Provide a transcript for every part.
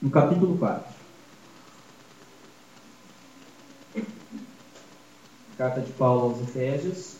no capítulo 4. Carta de Paulo aos Efésios.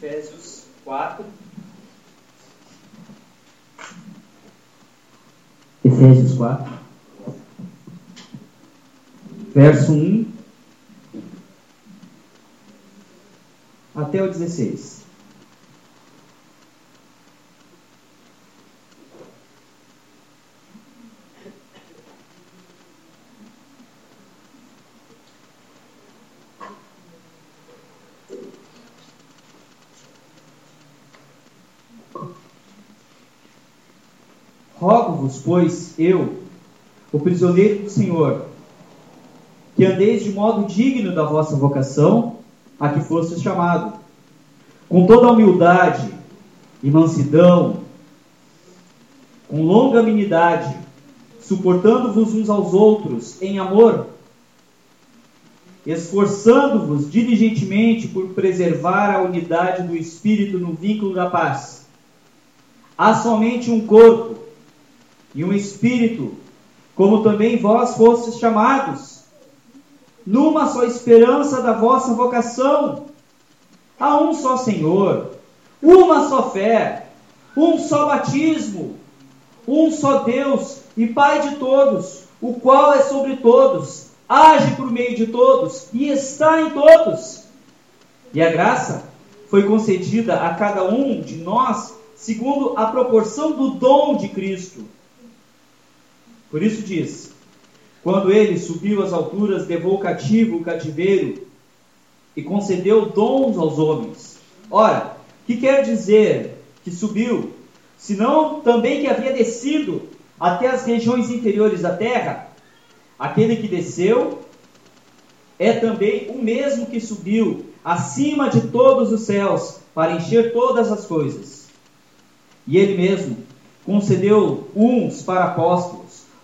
Efésios 4. Efésios 4. Verso 1 até o 16. Rogo-vos, pois, eu, o prisioneiro do Senhor, andeis de modo digno da vossa vocação, a que fostes chamado, com toda a humildade e mansidão, com longa amenidade, suportando-vos uns aos outros em amor, esforçando-vos diligentemente por preservar a unidade do Espírito no vínculo da paz. Há somente um corpo e um Espírito, como também vós fostes chamados, numa só esperança da vossa vocação. Há um só Senhor, uma só fé, um só batismo, um só Deus e Pai de todos, o qual é sobre todos, age por meio de todos e está em todos. E a graça foi concedida a cada um de nós segundo a proporção do dom de Cristo. Por isso diz: quando ele subiu às alturas, levou cativo o cativeiro e concedeu dons aos homens. Ora, que quer dizer que subiu? Senão também que havia descido até as regiões inferiores da terra? Aquele que desceu é também o mesmo que subiu acima de todos os céus para encher todas as coisas. E ele mesmo concedeu uns para apóstolos,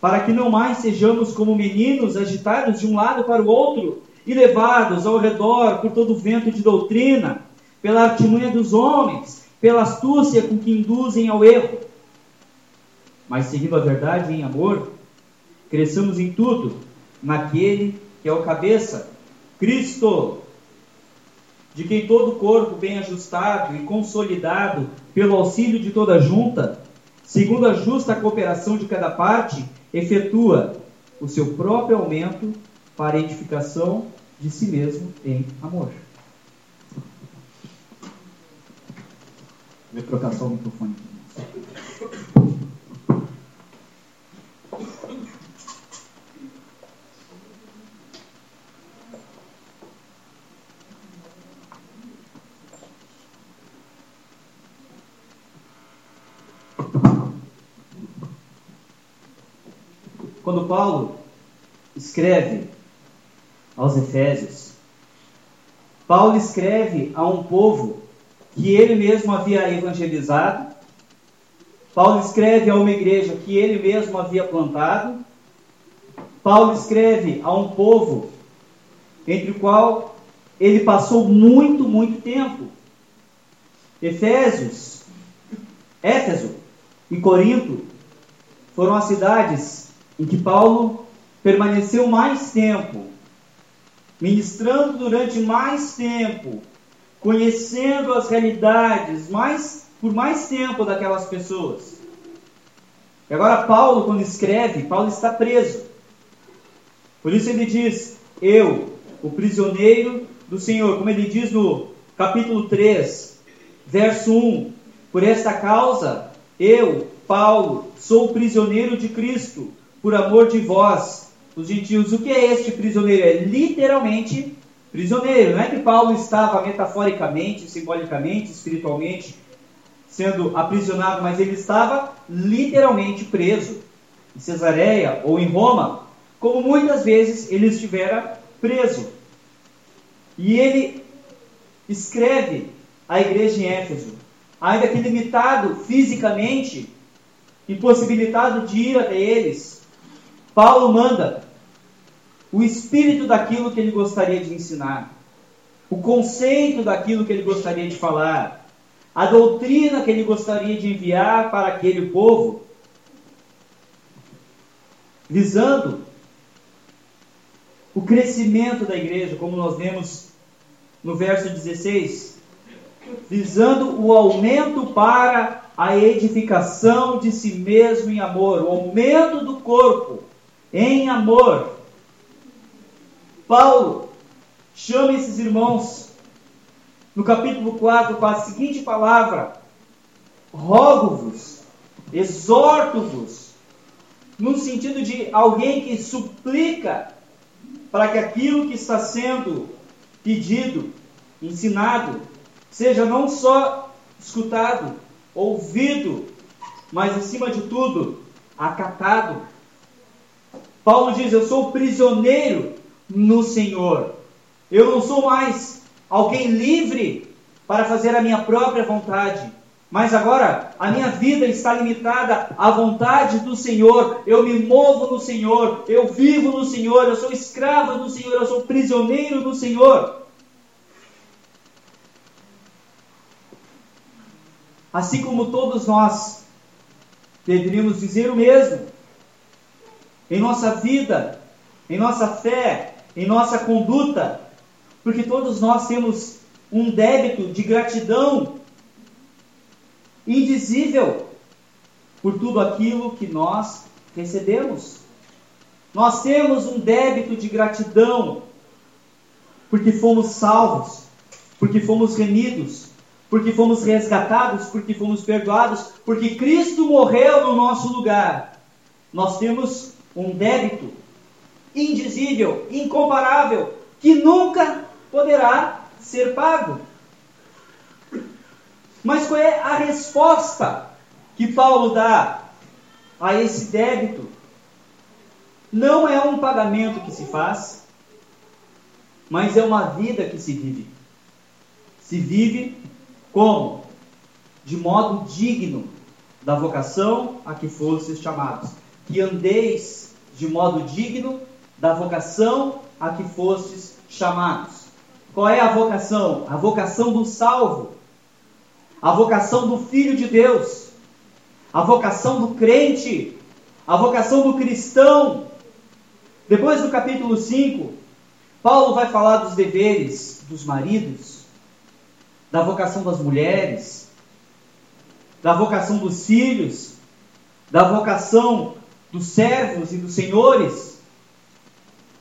para que não mais sejamos como meninos agitados de um lado para o outro e levados ao redor por todo vento de doutrina, pela artimanha dos homens, pela astúcia com que induzem ao erro. Mas seguindo a verdade em amor, cresçamos em tudo naquele que é o cabeça, Cristo, de quem todo o corpo bem ajustado e consolidado pelo auxílio de toda junta, segundo a justa cooperação de cada parte, efetua o seu próprio aumento para a edificação de si mesmo em amor. Vou trocar só o microfone. Quando Paulo escreve aos Efésios, Paulo escreve a um povo que ele mesmo havia evangelizado, Paulo escreve a uma igreja que ele mesmo havia plantado, Paulo escreve a um povo entre o qual ele passou muito, muito tempo. Efésios, Éfeso e Corinto foram as cidades em que Paulo permaneceu mais tempo, ministrando durante mais tempo, conhecendo as realidades mais por mais tempo daquelas pessoas. E agora Paulo, quando escreve, Paulo está preso. Por isso ele diz: Eu, o prisioneiro do Senhor, como ele diz no capítulo 3, verso 1: Por esta causa, eu, Paulo, sou prisioneiro de Cristo, por amor de vós, os gentios. O que é este prisioneiro? É literalmente prisioneiro. Não é que Paulo estava metaforicamente, simbolicamente, espiritualmente sendo aprisionado, mas ele estava literalmente preso em Cesareia ou em Roma, como muitas vezes ele estivera preso. E ele escreve à igreja em Éfeso, ainda que limitado fisicamente, impossibilitado de ir até eles, Paulo manda o espírito daquilo que ele gostaria de ensinar, o conceito daquilo que ele gostaria de falar, a doutrina que ele gostaria de enviar para aquele povo, visando o crescimento da igreja, como nós vemos no verso 16, visando o aumento para a edificação de si mesmo em amor, o aumento do corpo em amor. Paulo chama esses irmãos no capítulo 4 com a seguinte palavra: rogo-vos, exorto-vos, no sentido de alguém que suplica para que aquilo que está sendo pedido, ensinado, seja não só escutado, ouvido, mas acima de tudo, acatado. Paulo diz: Eu sou prisioneiro no Senhor. Eu não sou mais alguém livre para fazer a minha própria vontade. Mas agora a minha vida está limitada à vontade do Senhor. Eu me movo no Senhor, eu vivo no Senhor, eu sou escravo do Senhor, eu sou prisioneiro do Senhor. Assim como todos nós deveríamos dizer o mesmo. Em nossa vida, em nossa fé, em nossa conduta, porque todos nós temos um débito de gratidão indizível por tudo aquilo que nós recebemos. Nós temos um débito de gratidão porque fomos salvos, porque fomos remidos, porque fomos resgatados, porque fomos perdoados, porque Cristo morreu no nosso lugar. Nós temos um débito indizível, incomparável, que nunca poderá ser pago. Mas qual é a resposta que Paulo dá a esse débito? Não é um pagamento que se faz, mas é uma vida que se vive. Se vive como? De modo digno da vocação a que fostes chamados. Que andeis de modo digno da vocação a que fostes chamados. Qual é a vocação? A vocação do salvo a vocação do Filho de Deus, a vocação do crente, a vocação do cristão. Depois do capítulo 5, Paulo vai falar dos deveres dos maridos, da vocação das mulheres, da vocação dos filhos, da vocação dos servos e dos senhores.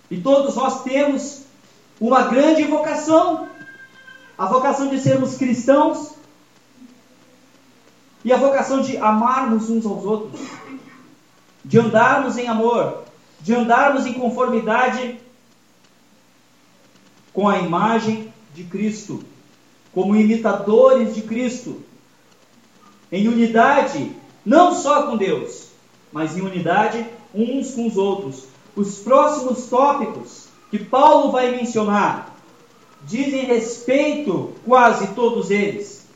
E todos nós temos uma grande vocação, a vocação de sermos cristãos, e a vocação de amarmos uns aos outros, de andarmos em amor, de andarmos em conformidade com a imagem de Cristo, como imitadores de Cristo, em unidade, não só com Deus, mas em unidade uns com os outros. Os próximos tópicos que Paulo vai mencionar dizem respeito, quase todos eles,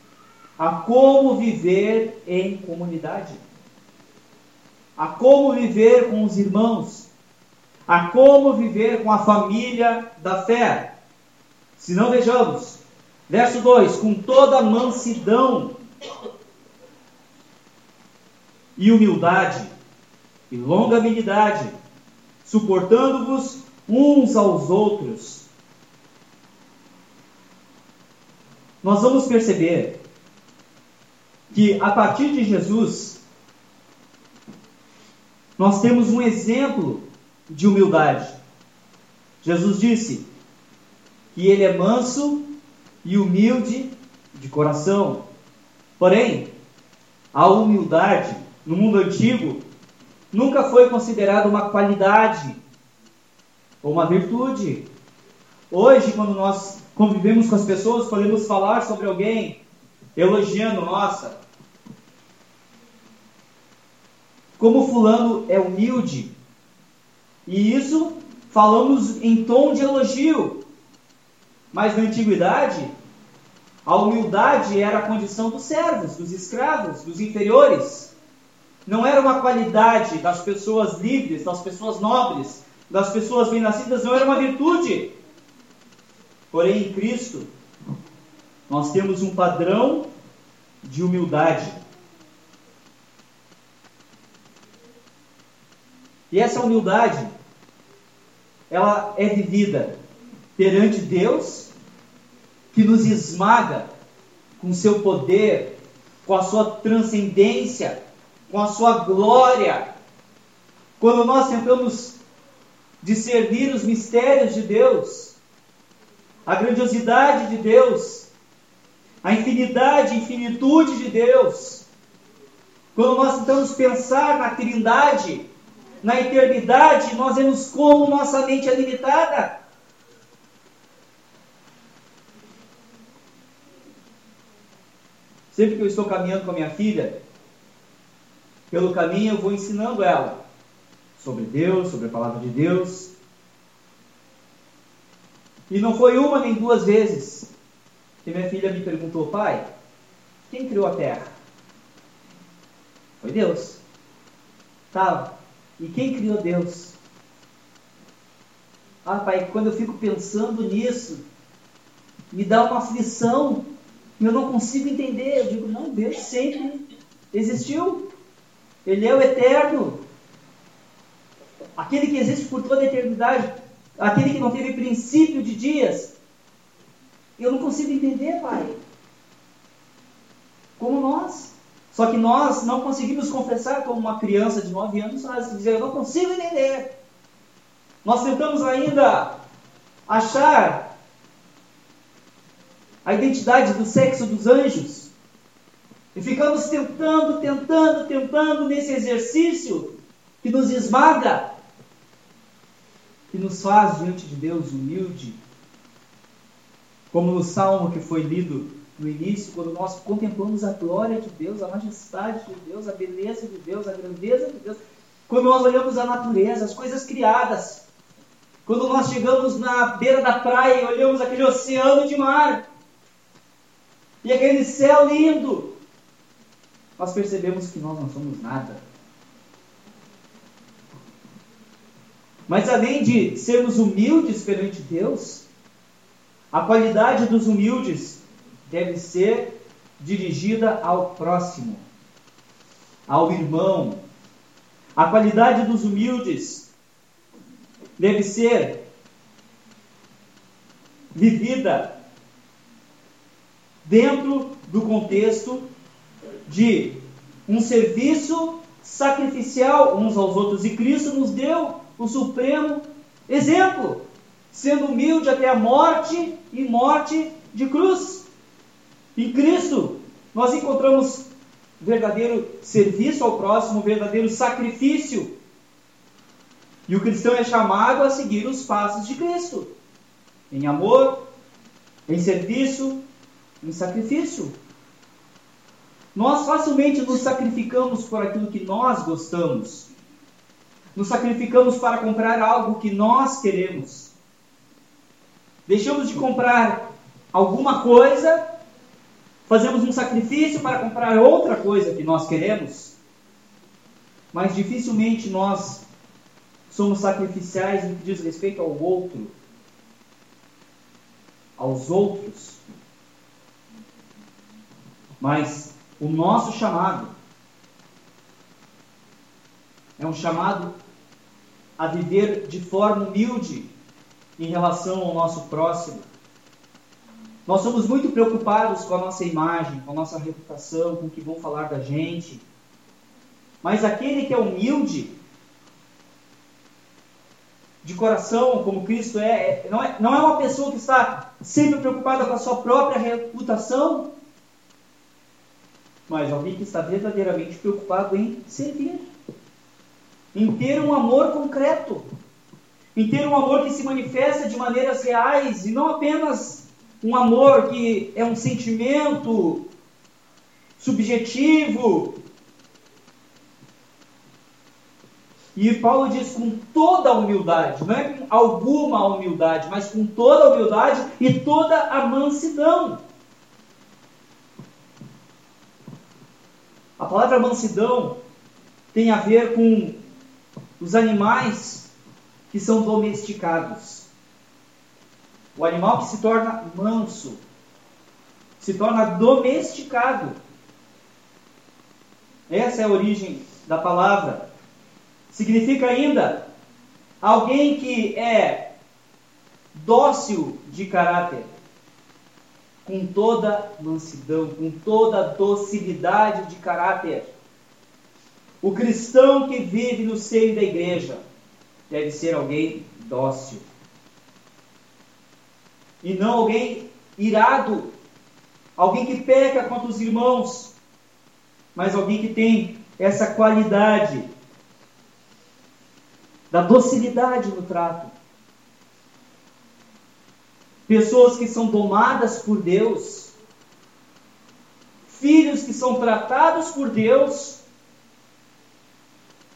a como viver em comunidade, a como viver com os irmãos, a como viver com a família da fé. Se não vejamos, verso 2: com toda mansidão e humildade e longanimidade, suportando-vos uns aos outros. Nós vamos perceber que a partir de Jesus nós temos um exemplo de humildade. Jesus disse que ele é manso e humilde de coração. Porém, a humildade no mundo antigo nunca foi considerada uma qualidade ou uma virtude. Hoje, quando nós convivemos com as pessoas, podemos falar sobre alguém elogiando, nossa, como fulano é humilde. E isso falamos em tom de elogio. Mas na antiguidade, a humildade era a condição dos servos, dos escravos, dos inferiores. Não era uma qualidade das pessoas livres, das pessoas nobres, das pessoas bem-nascidas, não era uma virtude. Porém, em Cristo, nós temos um padrão de humildade. E essa humildade, ela é vivida perante Deus, que nos esmaga com seu poder, com a sua transcendência, com a sua glória. Quando nós tentamos discernir os mistérios de Deus, a grandiosidade de Deus, a infinidade e infinitude de Deus, quando nós tentamos pensar na Trindade, na eternidade, nós vemos como nossa mente é limitada. Sempre que eu estou caminhando com a minha filha, pelo caminho eu vou ensinando ela sobre Deus, sobre a palavra de Deus. E não foi uma nem duas vezes que minha filha me perguntou, pai, quem criou a terra? Foi Deus. Tá, e quem criou Deus? Ah, pai, quando eu fico pensando nisso, me dá uma aflição, eu não consigo entender. Eu digo, não, Deus sempre existiu. Ele é o eterno. Aquele que existe por toda a eternidade. Aquele que não teve princípio de dias. Eu não consigo entender, Pai. Como nós. Só que nós não conseguimos confessar como uma criança de 9 anos, nós dizer, eu não consigo entender. Nós tentamos ainda achar a identidade do sexo dos anjos. E ficamos tentando, tentando, tentando nesse exercício que nos esmaga, que nos faz diante de Deus humilde. Como no salmo que foi lido no início, quando nós contemplamos a glória de Deus, a majestade de Deus, a beleza de Deus, a grandeza de Deus, quando nós olhamos a natureza, as coisas criadas, quando nós chegamos na beira da praia e olhamos aquele oceano de mar, e aquele céu lindo, nós percebemos que nós não somos nada. Mas além de sermos humildes perante Deus, a qualidade dos humildes deve ser dirigida ao próximo, ao irmão. A qualidade dos humildes deve ser vivida dentro do contexto de um serviço sacrificial uns aos outros. E Cristo nos deu o supremo exemplo, sendo humilde até a morte e morte de cruz. Em Cristo, nós encontramos verdadeiro serviço ao próximo, verdadeiro sacrifício. E o cristão é chamado a seguir os passos de Cristo, em amor, em serviço, em sacrifício. Nós facilmente nos sacrificamos por aquilo que nós gostamos. Nos sacrificamos para comprar algo que nós queremos. Deixamos de comprar alguma coisa, fazemos um sacrifício para comprar outra coisa que nós queremos. Mas dificilmente nós somos sacrificiais no que diz respeito ao outro, aos outros. Mas o nosso chamado é um chamado a viver de forma humilde em relação ao nosso próximo. Nós somos muito preocupados com a nossa imagem, com a nossa reputação, com o que vão falar da gente. Mas aquele que é humilde, de coração, como Cristo é, é, não é, não é uma pessoa que está sempre preocupada com a sua própria reputação, mas alguém que está verdadeiramente preocupado em servir, em ter um amor concreto, em ter um amor que se manifesta de maneiras reais e não apenas um amor que é um sentimento subjetivo. E Paulo diz com toda a humildade, não é com alguma humildade, mas com toda a humildade e toda a mansidão. A palavra mansidão tem a ver com os animais que são domesticados. O animal que se torna manso, se torna domesticado. Essa é a origem da palavra. Significa ainda alguém que é dócil de caráter, com toda mansidão, com toda docilidade de caráter. O cristão que vive no seio da igreja deve ser alguém dócil. E não alguém irado, alguém que peca contra os irmãos, mas alguém que tem essa qualidade da docilidade no trato. Pessoas que são domadas por Deus, filhos que são tratados por Deus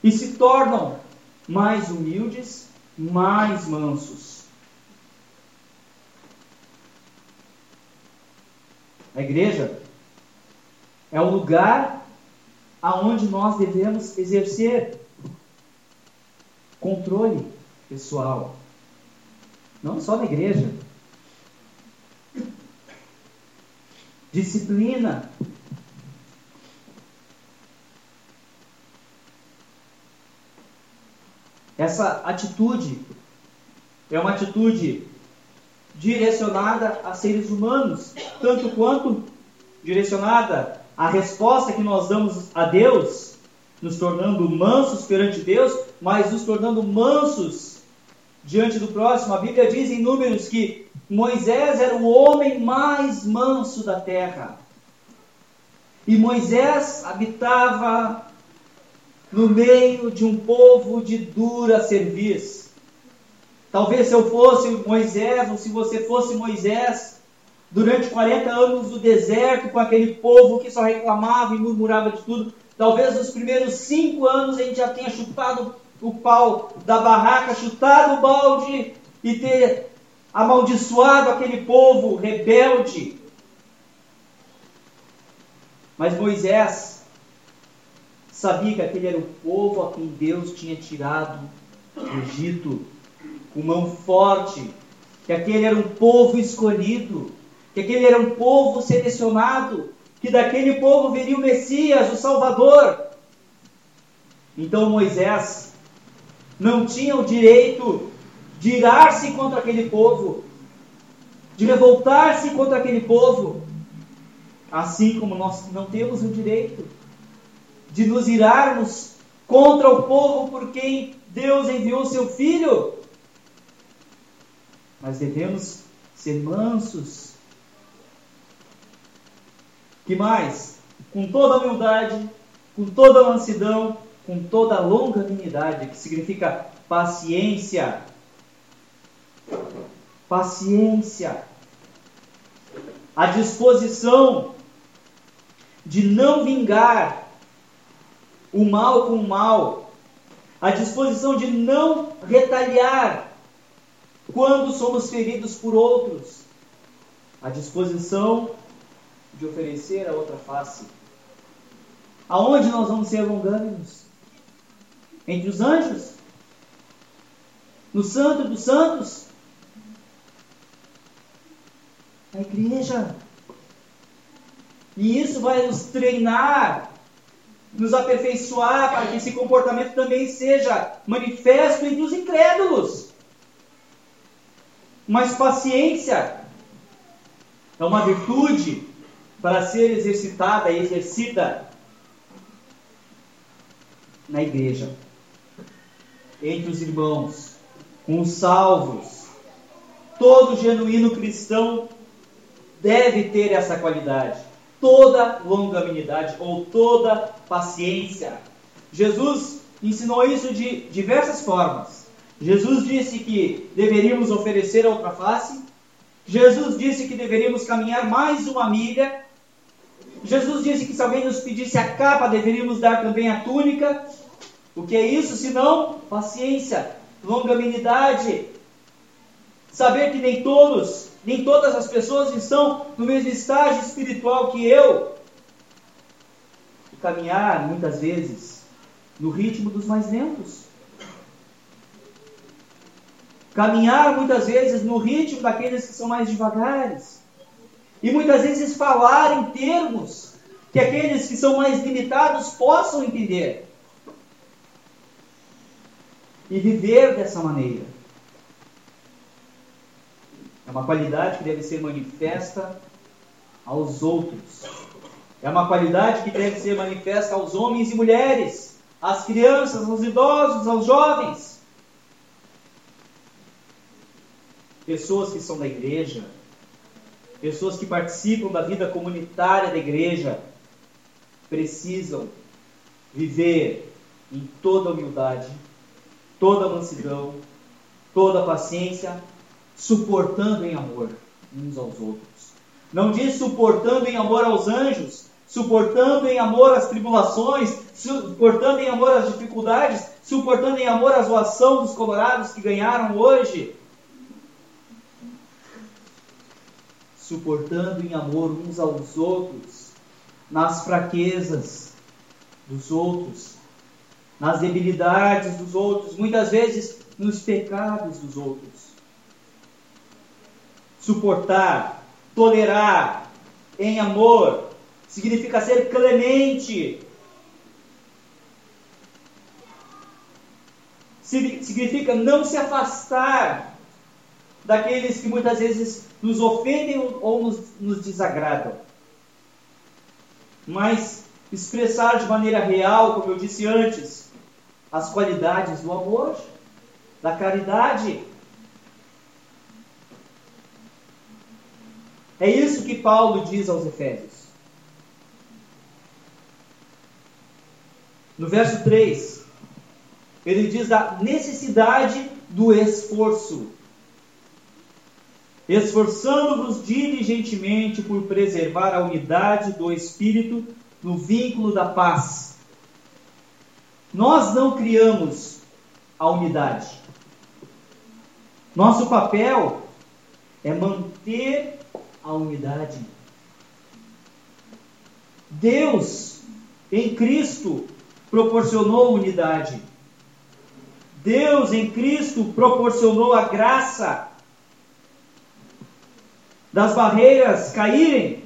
e se tornam mais humildes, mais mansos. A igreja é o lugar aonde nós devemos exercer controle pessoal. Não só na igreja. Disciplina. Essa atitude é uma atitude direcionada a seres humanos, tanto quanto direcionada à resposta que nós damos a Deus, nos tornando mansos perante Deus, mas nos tornando mansos diante do próximo. A Bíblia diz em Números que Moisés era o homem mais manso da terra. E Moisés habitava no meio de um povo de dura cerviz. Talvez se eu fosse Moisés, ou se você fosse Moisés, durante 40 anos no deserto, com aquele povo que só reclamava e murmurava de tudo, talvez nos primeiros cinco anos a gente já tenha chutado o pau da barraca, chutado o balde e ter amaldiçoado aquele povo rebelde. Mas Moisés sabia que aquele era o povo a quem Deus tinha tirado do Egito com mão forte, que aquele era um povo escolhido, que aquele era um povo selecionado, que daquele povo viria o Messias, o Salvador. Então Moisés não tinha o direito de irar-se contra aquele povo, de revoltar-se contra aquele povo, assim como nós não temos o direito de nos irarmos contra o povo por quem Deus enviou seu Filho. Mas devemos ser mansos. Que mais? Com toda humildade, com toda mansidão, com toda longanimidade, que significa paciência. Paciência. A disposição de não vingar o mal com o mal. A disposição de não retaliar quando somos feridos por outros. A disposição de oferecer a outra face. Aonde nós vamos ser longânimos? entre os anjos, no Santo dos Santos, a igreja. E isso vai nos treinar, nos aperfeiçoar para que esse comportamento também seja manifesto entre os incrédulos. Mas paciência é uma virtude para ser exercitada e exercida na igreja entre os irmãos. com os salvos. Todo genuíno cristão deve ter essa qualidade. Toda longanimidade ou toda paciência. Jesus ensinou isso de diversas formas. Jesus disse que deveríamos oferecer a outra face. Jesus disse que deveríamos caminhar mais uma milha. Jesus disse que se alguém nos pedisse a capa, deveríamos dar também a túnica. O que é isso senão paciência, longanimidade? Saber que nem todos, nem todas as pessoas estão no mesmo estágio espiritual que eu. E caminhar, muitas vezes, no ritmo dos mais lentos. Caminhar, muitas vezes, no ritmo daqueles que são mais devagares. E muitas vezes falar em termos que aqueles que são mais limitados possam entender. E viver dessa maneira. É uma qualidade que deve ser manifesta aos outros. É uma qualidade que deve ser manifesta aos homens e mulheres, às crianças, aos idosos, aos jovens. Pessoas que são da igreja, pessoas que participam da vida comunitária da igreja, precisam viver em toda humildade, toda mansidão, toda paciência, suportando em amor uns aos outros. Não diz suportando em amor aos anjos, suportando em amor as tribulações, suportando em amor as dificuldades, suportando em amor a zoação dos colorados que ganharam hoje. Suportando em amor uns aos outros, nas fraquezas dos outros, nas debilidades dos outros, muitas vezes nos pecados dos outros. Suportar, tolerar em amor, significa ser clemente. Significa não se afastar daqueles que muitas vezes nos ofendem ou nos, nos desagradam. Mas expressar de maneira real, como eu disse antes, as qualidades do amor, da caridade. É isso que Paulo diz aos Efésios. No verso 3, ele diz da necessidade do esforço. Esforçando-vos diligentemente por preservar a unidade do Espírito no vínculo da paz. Nós não criamos a unidade. Nosso papel é manter a unidade. Deus, em Cristo, proporcionou unidade. Deus em Cristo proporcionou a graça das barreiras caírem,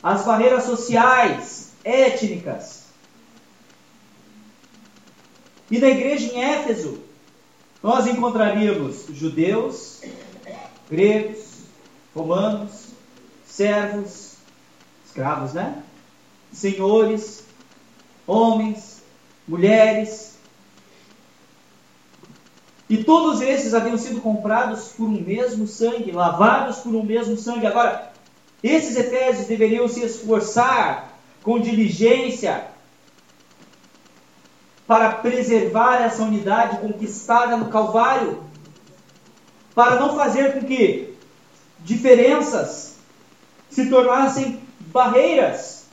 as barreiras sociais, étnicas. E na igreja em Éfeso, nós encontraríamos judeus, gregos, romanos, servos, escravos, né? Senhores, homens, mulheres. E todos esses haviam sido comprados por um mesmo sangue, lavados por um mesmo sangue. Agora, esses efésios deveriam se esforçar com diligência para preservar essa unidade conquistada no Calvário, para não fazer com que diferenças se tornassem barreiras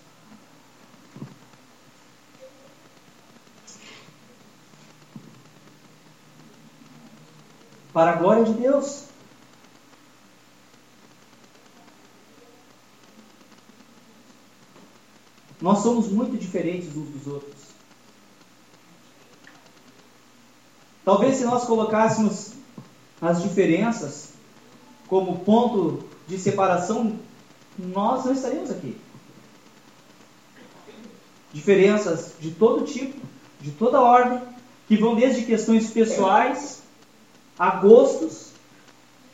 para a glória de Deus. Nós somos muito diferentes uns dos outros. Talvez se nós colocássemos as diferenças como ponto de separação, nós não estaríamos aqui. Diferenças de todo tipo, de toda ordem, que vão desde questões pessoais a gostos,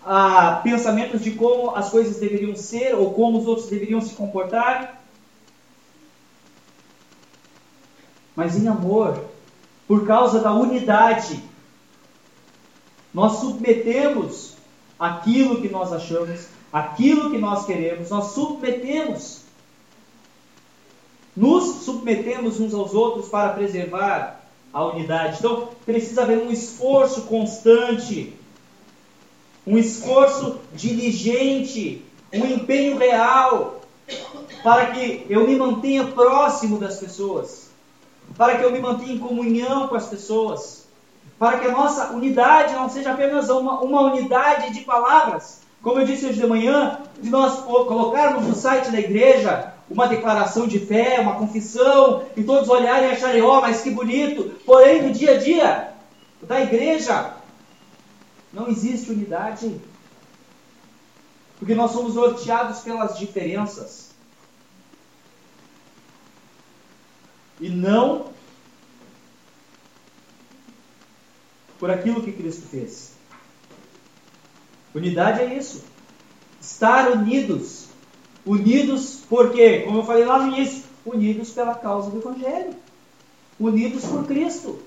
a pensamentos de como as coisas deveriam ser ou como os outros deveriam se comportar. Mas em amor, por causa da unidade, Nós submetemos aquilo que nós achamos, aquilo que nós queremos, nós submetemos. Nos submetemos uns aos outros para preservar a unidade. Então, precisa haver um esforço constante, um esforço diligente, um empenho real, para que eu me mantenha próximo das pessoas, para que eu me mantenha em comunhão com as pessoas, para que a nossa unidade não seja apenas uma, uma unidade de palavras, como eu disse hoje de manhã, de nós colocarmos no site da igreja uma declaração de fé, uma confissão, e todos olharem e acharem, ó, oh, mas que bonito, porém no dia a dia da igreja não existe unidade, porque nós somos norteados pelas diferenças. E não por aquilo que Cristo fez. Unidade é isso. Estar unidos. Unidos por quê? Como eu falei lá no início, unidos pela causa do Evangelho. Unidos por Cristo.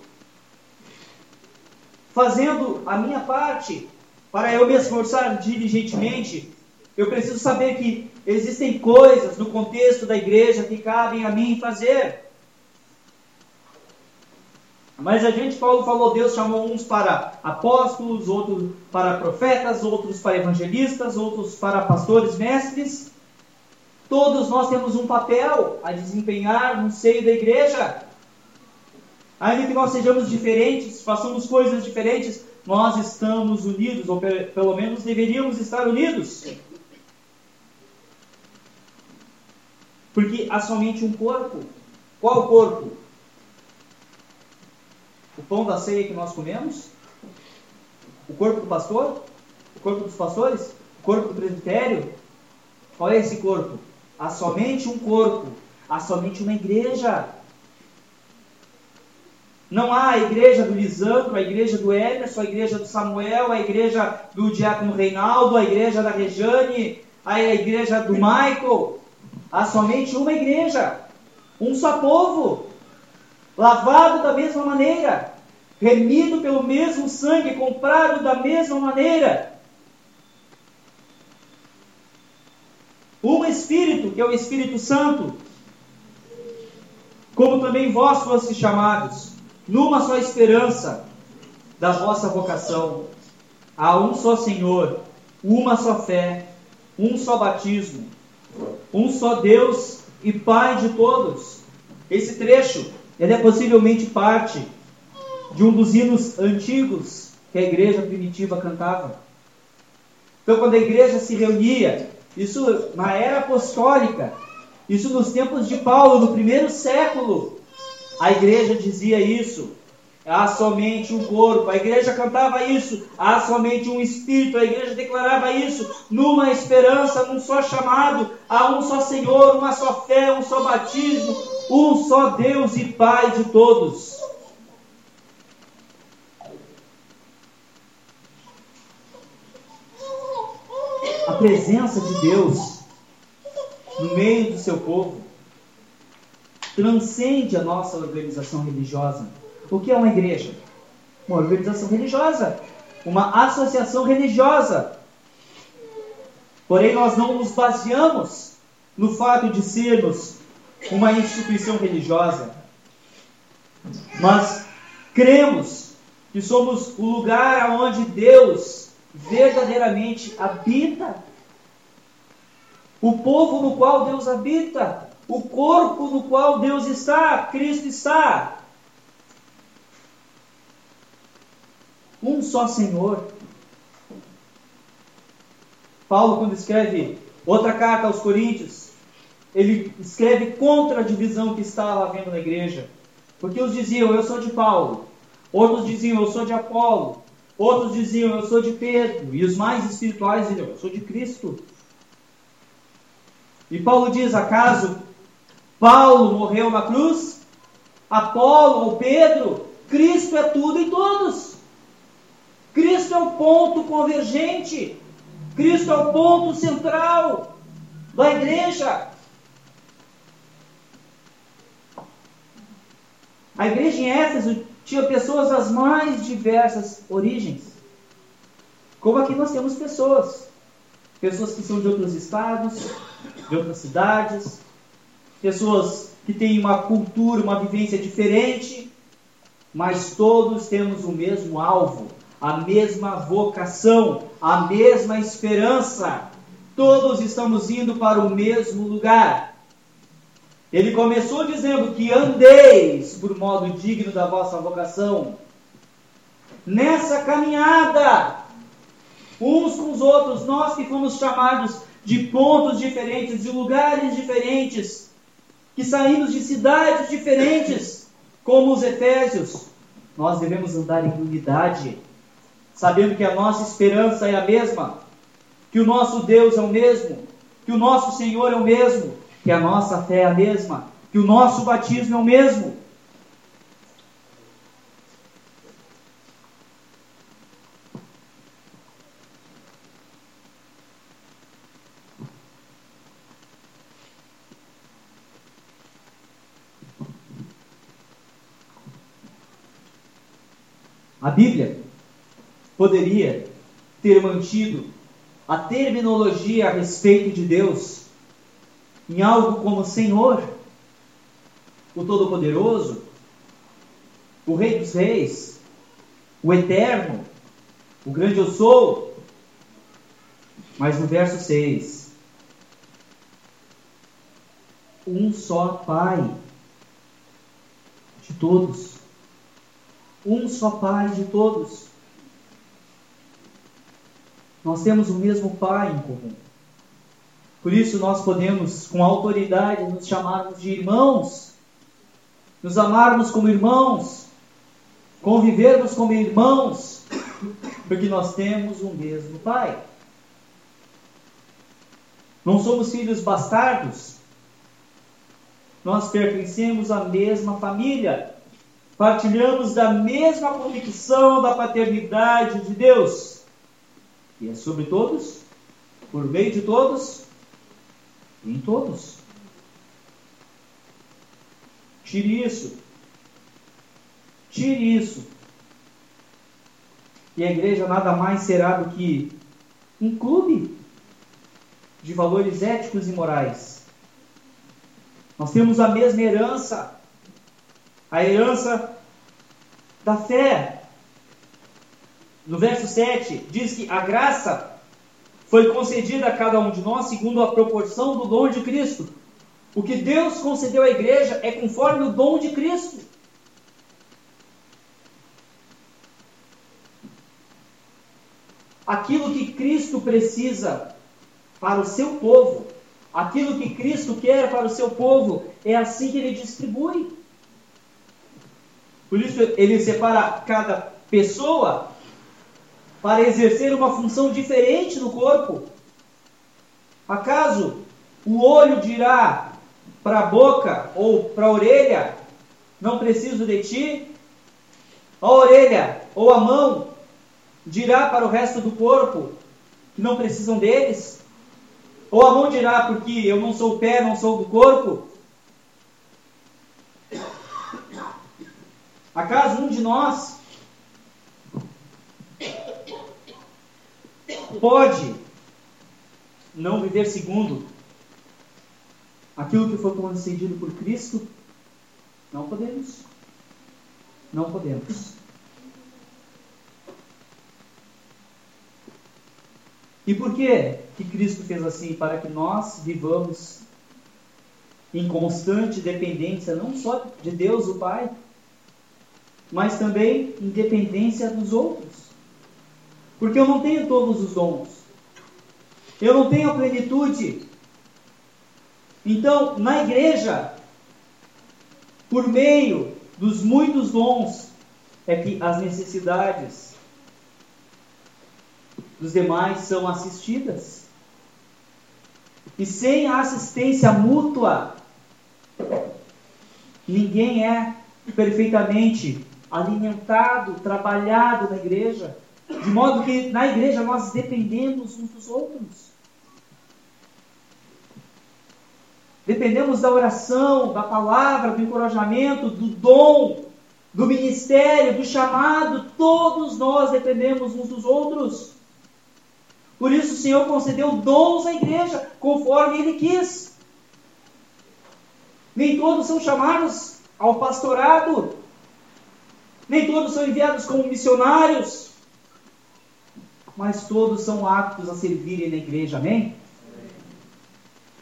Fazendo a minha parte para eu me esforçar diligentemente, eu preciso saber que existem coisas no contexto da igreja que cabem a mim fazer. Mas a gente, Paulo falou, Deus chamou uns para apóstolos, outros para profetas, outros para evangelistas, outros para pastores, mestres. Todos nós temos um papel a desempenhar no seio da igreja. Ainda que nós sejamos diferentes, façamos coisas diferentes, nós estamos unidos, ou pelo menos deveríamos estar unidos. Porque há somente um corpo. Qual corpo? O pão da ceia que nós comemos? O corpo do pastor? O corpo dos pastores? O corpo do presbitério? Qual é esse corpo? Há somente um corpo. Há somente uma igreja. Não há a igreja do Lisandro, a igreja do Emerson, a igreja do Samuel, a igreja do Diácono Reinaldo, a igreja da Rejane, a igreja do Michael. Há somente uma igreja, um só povo, lavado da mesma maneira, remido pelo mesmo sangue, comprado da mesma maneira. Um Espírito, que é o Espírito Santo, como também vós fostes chamados, numa só esperança da vossa vocação. Há um só Senhor, uma só fé, um só batismo um só Deus e Pai de todos. Esse trecho ele é possivelmente parte de um dos hinos antigos que a igreja primitiva cantava. Então, quando a igreja se reunia, isso na era apostólica, isso nos tempos de Paulo, no primeiro século, a igreja dizia isso há somente um corpo. A igreja cantava isso, há somente um espírito. A igreja declarava isso, numa esperança, num só chamado, há um só Senhor, uma só fé, um só batismo, um só Deus e Pai de todos. A presença de Deus no meio do seu povo transcende a nossa organização religiosa o que é uma igreja? Uma organização religiosa, uma associação religiosa. Porém, nós não nos baseamos no fato de sermos uma instituição religiosa, mas cremos que somos o lugar onde Deus verdadeiramente habita, o povo no qual Deus habita, o corpo no qual Deus está, Cristo está. um só Senhor. Paulo, quando escreve outra carta aos Coríntios, ele escreve contra a divisão que estava havendo na igreja. Porque uns diziam, eu sou de Paulo. Outros diziam, eu sou de Apolo. Outros diziam, eu sou de Pedro. E os mais espirituais diziam, eu sou de Cristo. E Paulo diz, acaso Paulo morreu na cruz? Apolo ou Pedro? Cristo é tudo em todos. Cristo é o ponto convergente. Cristo é o ponto central da igreja. A igreja em Éfeso tinha pessoas das mais diversas origens. Como aqui nós temos pessoas, pessoas que são de outros estados, de outras cidades, pessoas que têm uma cultura, uma vivência diferente, mas todos temos o mesmo alvo, a mesma vocação, a mesma esperança. Todos estamos indo para o mesmo lugar. Ele começou dizendo que andeis por modo digno da vossa vocação. Nessa caminhada, uns com os outros, nós que fomos chamados de pontos diferentes, de lugares diferentes, que saímos de cidades diferentes, como os Efésios, nós devemos andar em unidade, sabendo que a nossa esperança é a mesma, que o nosso Deus é o mesmo, que o nosso Senhor é o mesmo, que a nossa fé é a mesma, que o nosso batismo é o mesmo. A Bíblia poderia ter mantido a terminologia a respeito de Deus em algo como Senhor, o Todo-Poderoso, o Rei dos Reis, o Eterno, o Grande Eu Sou. Mas no verso 6, um só Pai de todos. Um só Pai de todos. Nós temos o mesmo Pai em comum. Por isso nós podemos, com autoridade, nos chamarmos de irmãos, nos amarmos como irmãos, convivermos como irmãos, porque nós temos o mesmo Pai. Não somos filhos bastardos, nós pertencemos à mesma família, partilhamos da mesma convicção da paternidade de Deus, e é sobre todos, por meio de todos em todos. Tire isso. Tire isso. E a igreja nada mais será do que um clube de valores éticos e morais. Nós temos a mesma herança, a herança da fé. No verso 7 diz que a graça foi concedida a cada um de nós segundo a proporção do dom de Cristo. O que Deus concedeu à igreja é conforme o dom de Cristo. Aquilo que Cristo precisa para o seu povo, aquilo que Cristo quer para o seu povo, é assim que ele distribui. Por isso ele separa cada pessoa para exercer uma função diferente no corpo? Acaso o olho dirá para a boca ou para a orelha: Não preciso de ti? A orelha ou a mão dirá para o resto do corpo que não precisam deles? Ou a mão dirá porque eu não sou o pé, não sou do corpo? Acaso um de nós pode não viver segundo aquilo que foi concedido por Cristo? Não podemos. Não podemos. E por que que Cristo fez assim? Para que nós vivamos em constante dependência, não só de Deus, o Pai, mas também em dependência dos outros. Porque eu não tenho todos os dons. Eu não tenho a plenitude. Então, na igreja, por meio dos muitos dons, é que as necessidades dos demais são assistidas. E sem a assistência mútua, ninguém é perfeitamente alimentado, trabalhado na igreja. De modo que na igreja nós dependemos uns dos outros. Dependemos da oração, da palavra, do encorajamento, do dom, do ministério, do chamado. Todos nós dependemos uns dos outros. Por isso o Senhor concedeu dons à igreja, conforme Ele quis. Nem todos são chamados ao pastorado, nem todos são enviados como missionários, mas todos são aptos a servirem na igreja, amém?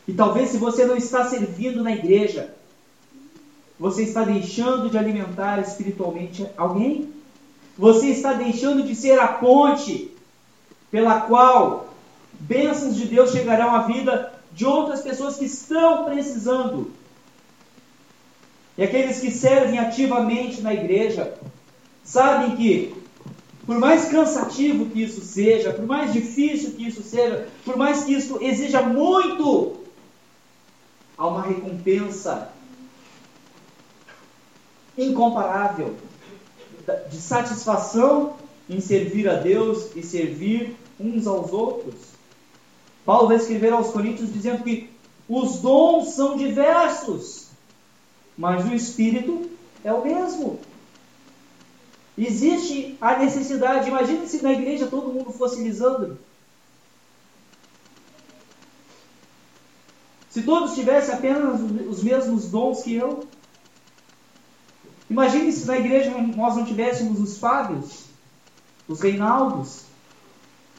E talvez se você não está servindo na igreja, você está deixando de alimentar espiritualmente alguém? Você está deixando de ser a ponte pela qual bênçãos de Deus chegarão à vida de outras pessoas que estão precisando. E aqueles que servem ativamente na igreja sabem que, por mais cansativo que isso seja, por mais difícil que isso seja, por mais que isso exija muito, há uma recompensa incomparável de satisfação em servir a Deus e servir uns aos outros. Paulo vai escrever aos Coríntios dizendo que os dons são diversos, mas o Espírito é o mesmo. Existe a necessidade, imagine se na igreja todo mundo fosse Lisandro. Se todos tivessem apenas os mesmos dons que eu. Imagine se na igreja nós não tivéssemos os Fábios, os Reinaldos,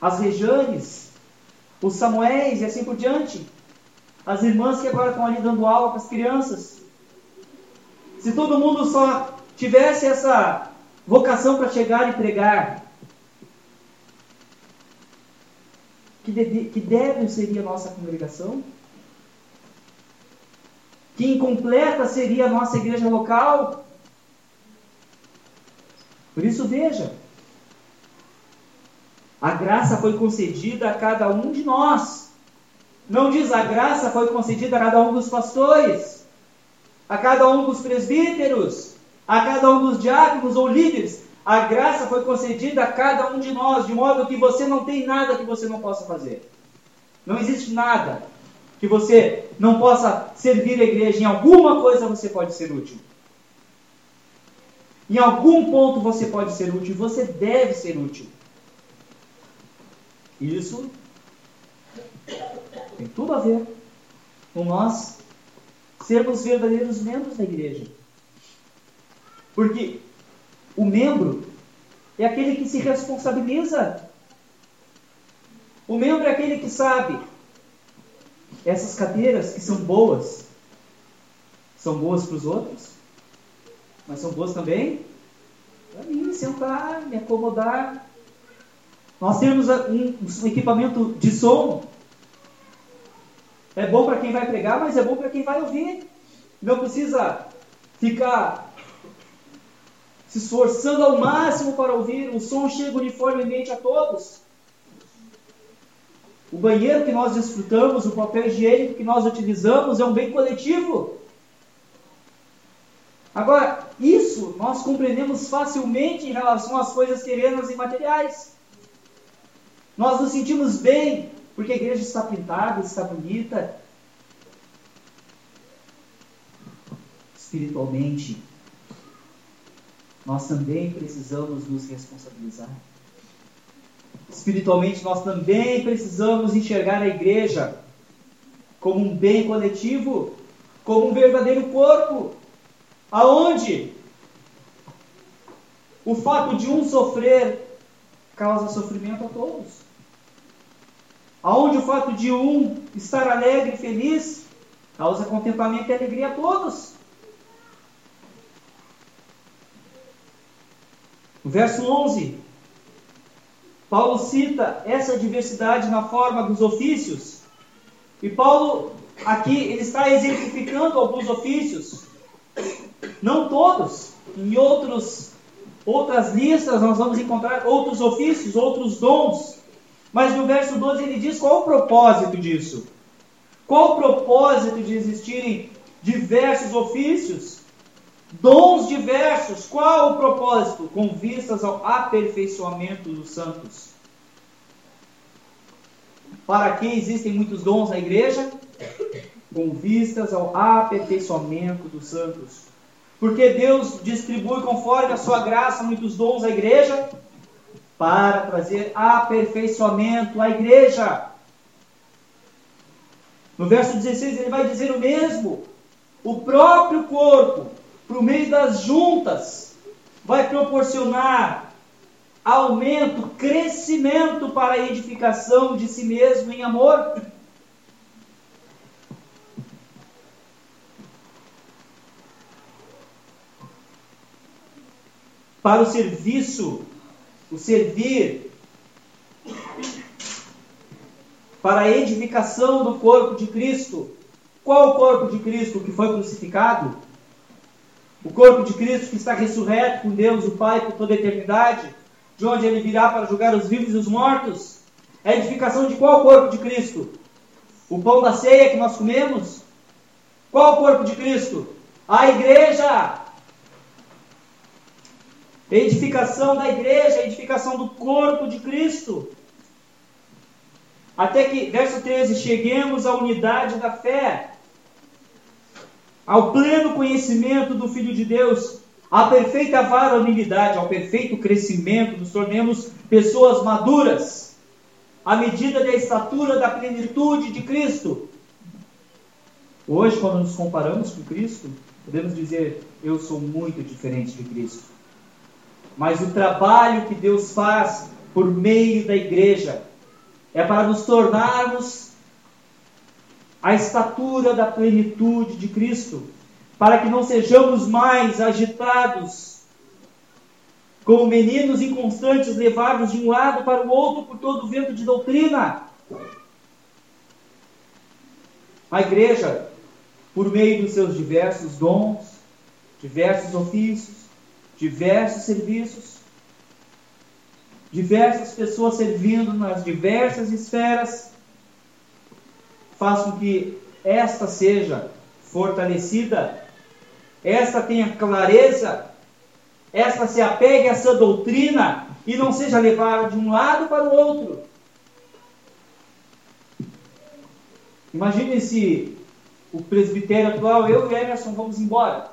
as Rejanes, os Samuéis e assim por diante. As irmãs que agora estão ali dando aula para as crianças. Se todo mundo só tivesse essa vocação para chegar e pregar, que, deve, que débil seria a nossa congregação? Que incompleta seria a nossa igreja local? Por isso, veja, a graça foi concedida a cada um de nós. Não diz a graça foi concedida a cada um dos pastores, a cada um dos presbíteros, a cada um dos diáconos ou líderes. A graça foi concedida a cada um de nós, de modo que você não tem nada que você não possa fazer. Não existe nada que você não possa servir a igreja. Em alguma coisa você pode ser útil. Em algum ponto você pode ser útil, você deve ser útil. Isso tem tudo a ver com nós sermos verdadeiros membros da igreja. Porque o membro é aquele que se responsabiliza. O membro é aquele que sabe essas cadeiras que são boas, são boas para os outros, mas são boas também para mim, sentar, me acomodar. Nós temos um, equipamento de som. É bom para quem vai pregar, mas é bom para quem vai ouvir. Não precisa ficar se esforçando ao máximo para ouvir. O som chega uniformemente a todos. O banheiro que nós desfrutamos, o papel higiênico que nós utilizamos é um bem coletivo. Agora, isso nós compreendemos facilmente em relação às coisas terrenas e materiais. Nós nos sentimos bem porque a igreja está pintada, está bonita. Espiritualmente, nós também precisamos nos responsabilizar. Espiritualmente, nós também precisamos enxergar a igreja como um bem coletivo, como um verdadeiro corpo, aonde o fato de um sofrer causa sofrimento a todos. Aonde o fato de um estar alegre e feliz causa contentamento e alegria a todos. Verso 11, Paulo cita essa diversidade na forma dos ofícios. E Paulo aqui ele está exemplificando alguns ofícios, não todos. Em outros outras listas nós vamos encontrar outros ofícios, outros dons. Mas no verso 12 ele diz qual o propósito disso? Qual o propósito de existirem diversos ofícios? Dons diversos, qual o propósito? Com vistas ao aperfeiçoamento dos santos. Para que existem muitos dons na igreja? Com vistas ao aperfeiçoamento dos santos. Porque Deus distribui conforme a sua graça muitos dons à igreja? para trazer aperfeiçoamento à igreja. No verso 16 ele vai dizer o mesmo. O próprio corpo, por meio das juntas, vai proporcionar aumento, crescimento para a edificação de si mesmo em amor. Para o serviço, o servir, para a edificação do corpo de Cristo. Qual o corpo de Cristo que foi crucificado? O corpo de Cristo que está ressurreto com Deus, o Pai, por toda a eternidade, de onde ele virá para julgar os vivos e os mortos. É a edificação de qual corpo de Cristo? O pão da ceia que nós comemos? Qual o corpo de Cristo? A igreja. Edificação da igreja, edificação do corpo de Cristo. Até que, verso 13, cheguemos à unidade da fé, ao pleno conhecimento do Filho de Deus, à perfeita varonilidade, ao perfeito crescimento, nos tornemos pessoas maduras, à medida da estatura da plenitude de Cristo. Hoje, quando nos comparamos com Cristo, podemos dizer: Eu sou muito diferente de Cristo. Mas o trabalho que Deus faz por meio da igreja é para nos tornarmos a estatura da plenitude de Cristo, para que não sejamos mais agitados, como meninos inconstantes levados de um lado para o outro por todo o vento de doutrina. A igreja, por meio dos seus diversos dons, diversos ofícios, diversos serviços, diversas pessoas servindo nas diversas esferas, faz com que esta seja fortalecida, esta tenha clareza, esta se apegue a essa doutrina e não seja levada de um lado para o outro. Imagine se o presbitério atual, eu e Emerson, vamos embora.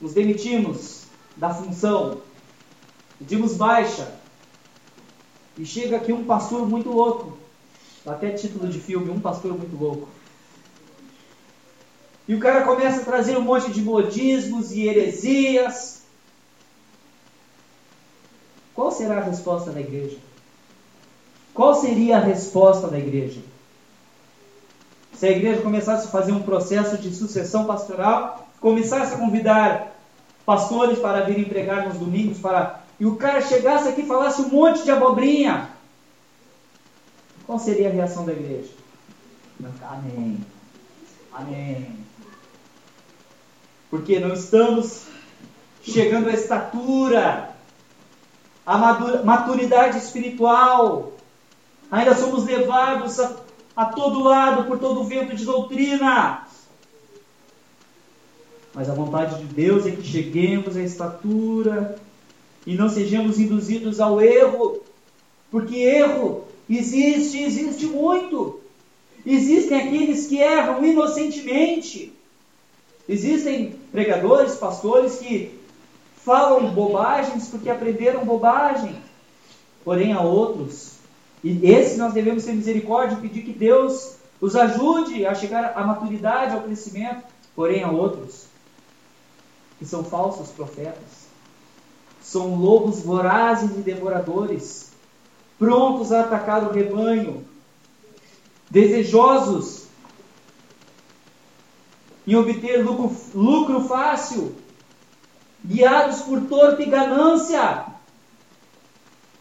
Nos demitimos da função pedimos baixa. E chega aqui um pastor muito louco. Até título de filme, um pastor muito louco. E o cara começa a trazer um monte de modismos e heresias. Qual será a resposta da igreja? Qual seria a resposta da igreja? Se a igreja começasse a fazer um processo de sucessão pastoral, começasse a convidar pastores para virem pregar nos domingos, para e o cara chegasse aqui e falasse um monte de abobrinha, qual seria a reação da igreja? Amém. Amém. Porque não estamos chegando à estatura, à maturidade espiritual. Ainda somos levados a, a todo lado por todo vento de doutrina. Mas a vontade de Deus é que cheguemos à estatura e não sejamos induzidos ao erro, porque erro existe, existe muito. Existem aqueles que erram inocentemente. Existem pregadores, pastores que falam bobagens porque aprenderam bobagem. Porém, há outros, e esses nós devemos ter misericórdia e pedir que Deus os ajude a chegar à maturidade, ao crescimento. Porém, há outros que são falsos profetas são lobos vorazes e devoradores, prontos a atacar o rebanho, desejosos em obter lucro, lucro fácil, guiados por torpe ganância.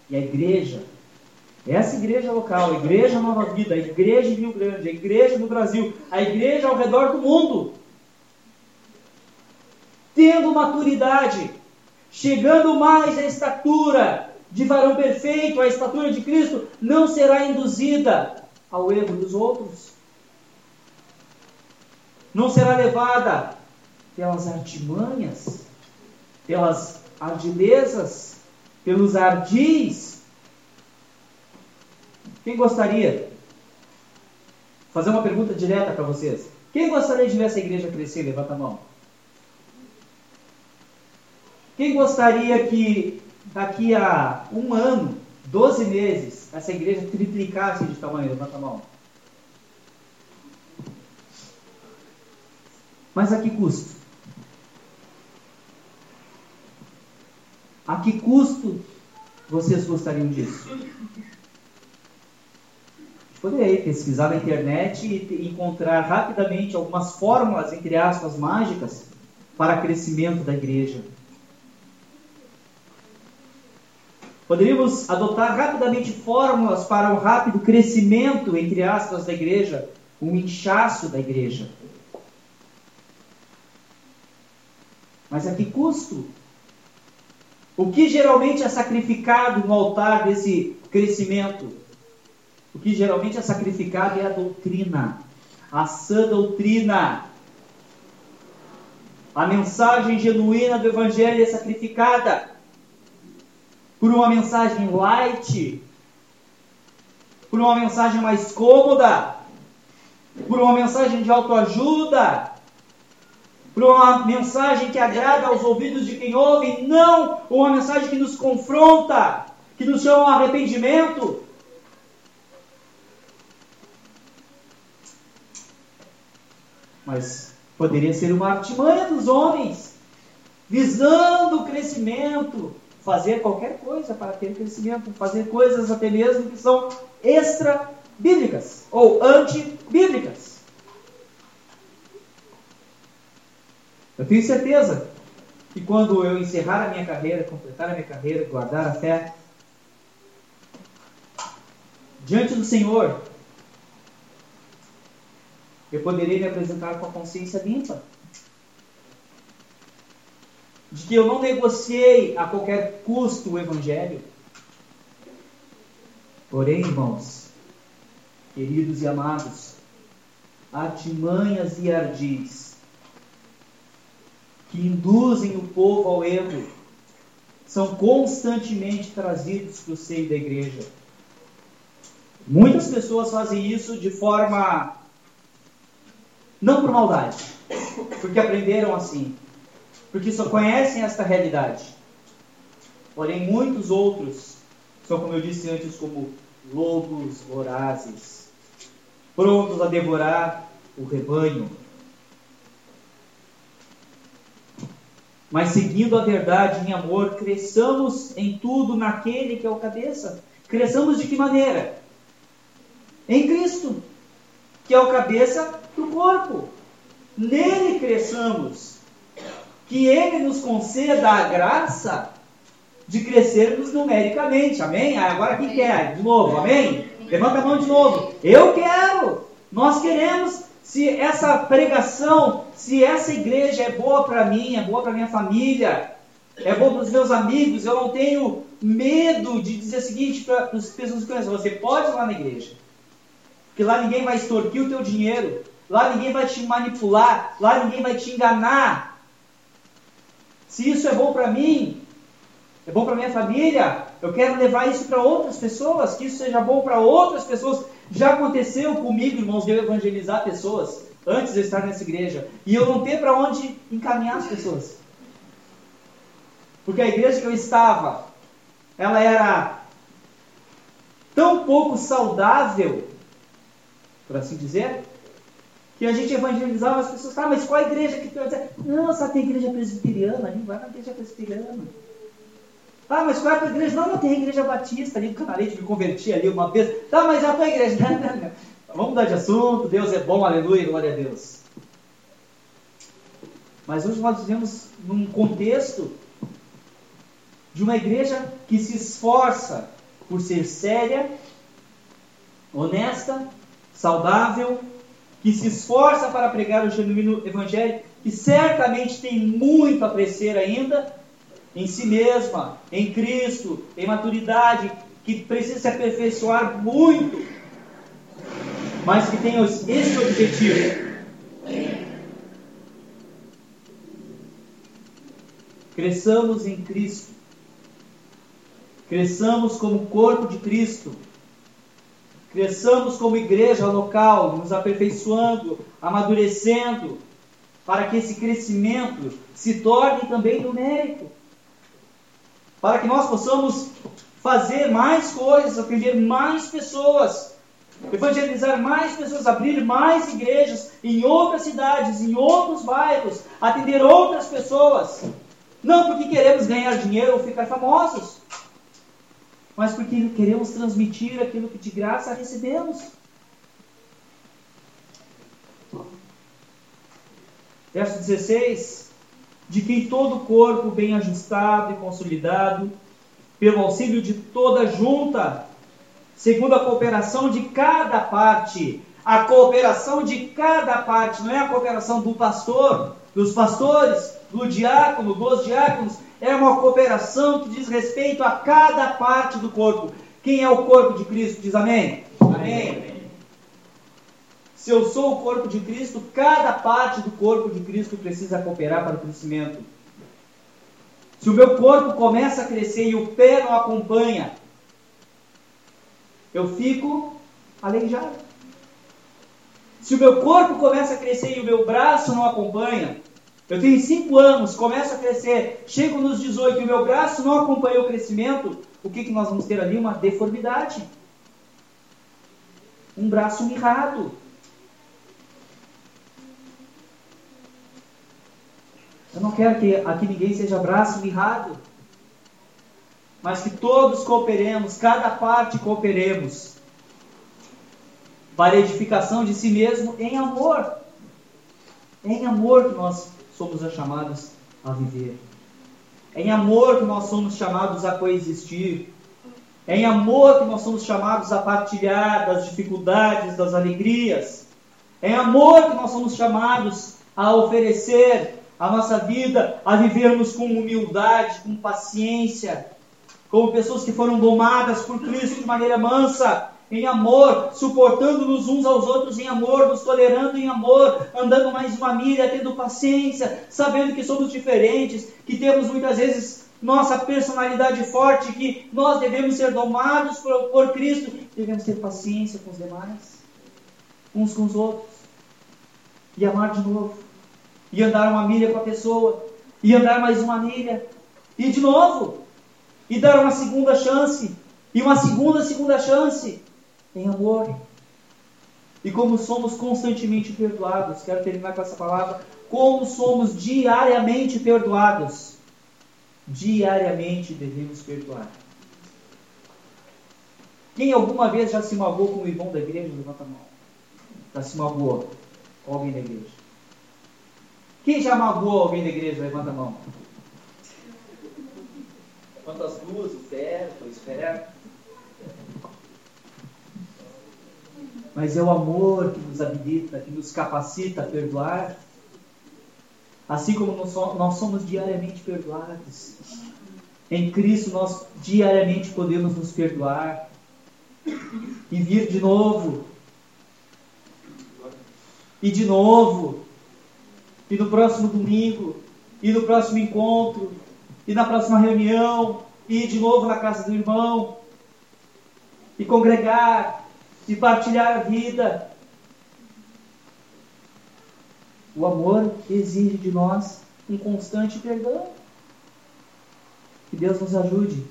E a igreja, essa igreja local, a igreja Nova Vida, a igreja em Rio Grande, a igreja no Brasil, a igreja ao redor do mundo, tendo maturidade, chegando mais à estatura de varão perfeito, à estatura de Cristo, não será induzida ao erro dos outros. Não será levada pelas artimanhas, pelas ardilezas, pelos ardis. Quem gostaria? Fazer uma pergunta direta para vocês. Quem gostaria de ver essa igreja crescer? Levanta a mão. Quem gostaria que daqui a um ano, 12 meses, essa igreja triplicasse de tamanho? Levanta a mão. Mas a que custo? A que custo vocês gostariam disso? Poderia pesquisar na internet e encontrar rapidamente algumas fórmulas, entre aspas, mágicas para crescimento da igreja. Poderíamos adotar rapidamente fórmulas para o rápido crescimento, entre aspas, da igreja, um inchaço da igreja. Mas a que custo? O que geralmente é sacrificado no altar desse crescimento? O que geralmente é sacrificado é a doutrina, a sã doutrina. A mensagem genuína do Evangelho é sacrificada por uma mensagem light, por uma mensagem mais cômoda, por uma mensagem de autoajuda, por uma mensagem que agrada aos ouvidos de quem ouve, não uma mensagem que nos confronta, que nos chama ao arrependimento, mas poderia ser uma artimanha dos homens, visando o crescimento, fazer qualquer coisa para ter crescimento, fazer coisas até mesmo que são extra-bíblicas ou anti-bíblicas. Eu tenho certeza que quando eu encerrar a minha carreira, completar a minha carreira, guardar a fé, diante do Senhor, eu poderia me apresentar com a consciência limpa. De que eu não negociei a qualquer custo o Evangelho. Porém, irmãos, queridos e amados, artimanhas e ardis que induzem o povo ao erro são constantemente trazidos para o seio da igreja. Muitas pessoas fazem isso de forma não por maldade, porque aprenderam assim, porque só conhecem esta realidade. Porém, muitos outros são, como eu disse antes, como lobos vorazes, prontos a devorar o rebanho. Mas seguindo a verdade em amor, cresçamos em tudo naquele que é o cabeça. Cresçamos de que maneira? Em Cristo, que é o cabeça do corpo. Nele cresçamos. Que Ele nos conceda a graça de crescermos numericamente. Amém? Ah, agora quem quer? De novo, amém? Levanta a mão de novo. Eu quero. Nós queremos. Se essa pregação, se essa igreja é boa para mim, é boa para minha família, é boa para os meus amigos, eu não tenho medo de dizer o seguinte para as pessoas que conhecem: você pode ir lá na igreja, porque lá ninguém vai extorquir o teu dinheiro, Lá ninguém vai te manipular, lá ninguém vai te enganar. Se isso é bom para mim, é bom para minha família, eu quero levar isso para outras pessoas, que isso seja bom para outras pessoas. Já aconteceu comigo, irmãos, de eu evangelizar pessoas antes de estar nessa igreja e eu não ter para onde encaminhar as pessoas. Porque a igreja que eu estava, ela era tão pouco saudável, por assim dizer, que a gente evangelizava as pessoas, tá, mas qual igreja que tu dizer? Não, só tem igreja presbiteriana, a gente vai na igreja presbiteriana. Ah, mas qual é a igreja? Não, não tem igreja batista ali do Canalete, me converti ali uma vez. Tá, mas a tua igreja? Não, não, não. Vamos mudar de assunto, Deus é bom, aleluia, glória a Deus. Mas hoje nós vivemos num contexto de uma igreja que se esforça por ser séria, honesta, saudável, que se esforça para pregar o genuíno evangelho, que certamente tem muito a crescer ainda em si mesma, em Cristo, em maturidade, que precisa se aperfeiçoar muito, mas que tem esse objetivo. Cresçamos em Cristo. Cresçamos como corpo de Cristo Cresçamos como igreja local, nos aperfeiçoando, amadurecendo, para que esse crescimento se torne também numérico. para que nós possamos fazer mais coisas, atender mais pessoas, evangelizar mais pessoas, abrir mais igrejas em outras cidades, em outros bairros, atender outras pessoas. Não porque queremos ganhar dinheiro ou ficar famosos, mas porque queremos transmitir aquilo que de graça recebemos. Verso 16: De quem todo o corpo bem ajustado e consolidado, pelo auxílio de toda junta, segundo a cooperação de cada parte. A cooperação de cada parte, não é a cooperação do pastor, dos pastores, do diácono, dos diáconos, é uma cooperação que diz respeito a cada parte do corpo. Quem é o corpo de Cristo? Diz amém? Amém. amém. Se eu sou o corpo de Cristo, cada parte do corpo de Cristo precisa cooperar para o crescimento. Se o meu corpo começa a crescer e o pé não acompanha, eu fico aleijado. Se o meu corpo começa a crescer e o meu braço não acompanha, eu tenho 5 anos, começo a crescer, chego nos 18 e o meu braço não acompanha o crescimento, o que, que nós vamos ter ali? Uma deformidade. Um braço mirrado. Eu não quero que aqui ninguém seja braço mirrado, mas que todos cooperemos, cada parte cooperemos, para edificação de si mesmo em amor. em amor que nós somos chamados a viver. É em amor que nós somos chamados a coexistir. É em amor que nós somos chamados a partilhar das dificuldades, das alegrias. É em amor que nós somos chamados a oferecer a nossa vida, a vivermos com humildade, com paciência, como pessoas que foram domadas por Cristo de maneira mansa, em amor, suportando-nos uns aos outros em amor, nos tolerando em amor, andando mais uma milha, tendo paciência, sabendo que somos diferentes, que temos muitas vezes nossa personalidade forte, que nós devemos ser domados por, por Cristo, devemos ter paciência com os demais, uns com os outros, e amar de novo e andar uma milha com a pessoa, e andar mais uma milha, e de novo, e dar uma segunda chance, e uma segunda, segunda chance, em amor. E como somos constantemente perdoados, quero terminar com essa palavra, como somos diariamente perdoados. Diariamente devemos perdoar. Quem alguma vez já se magoou com o irmão da igreja, levanta a mão. Já se magoou com alguém da igreja. Quem já magoou alguém da igreja? Levanta a mão. Quantas duas, o ferro, o esfera. Mas é o amor que nos habilita, que nos capacita a perdoar. Assim como nós somos diariamente perdoados. Em Cristo nós diariamente podemos nos perdoar e vir de novo. E de novo e no próximo domingo, e no próximo encontro, e na próxima reunião, e de novo na casa do irmão, e congregar, e partilhar a vida. O amor exige de nós um constante perdão. Que Deus nos ajude.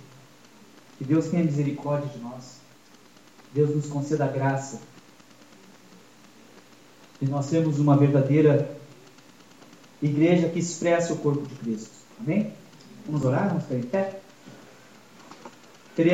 Que Deus tenha misericórdia de nós. Deus nos conceda graça. E nós temos uma verdadeira igreja que expressa o corpo de Cristo. Amém? Vamos orar? Vamos ficar em pé?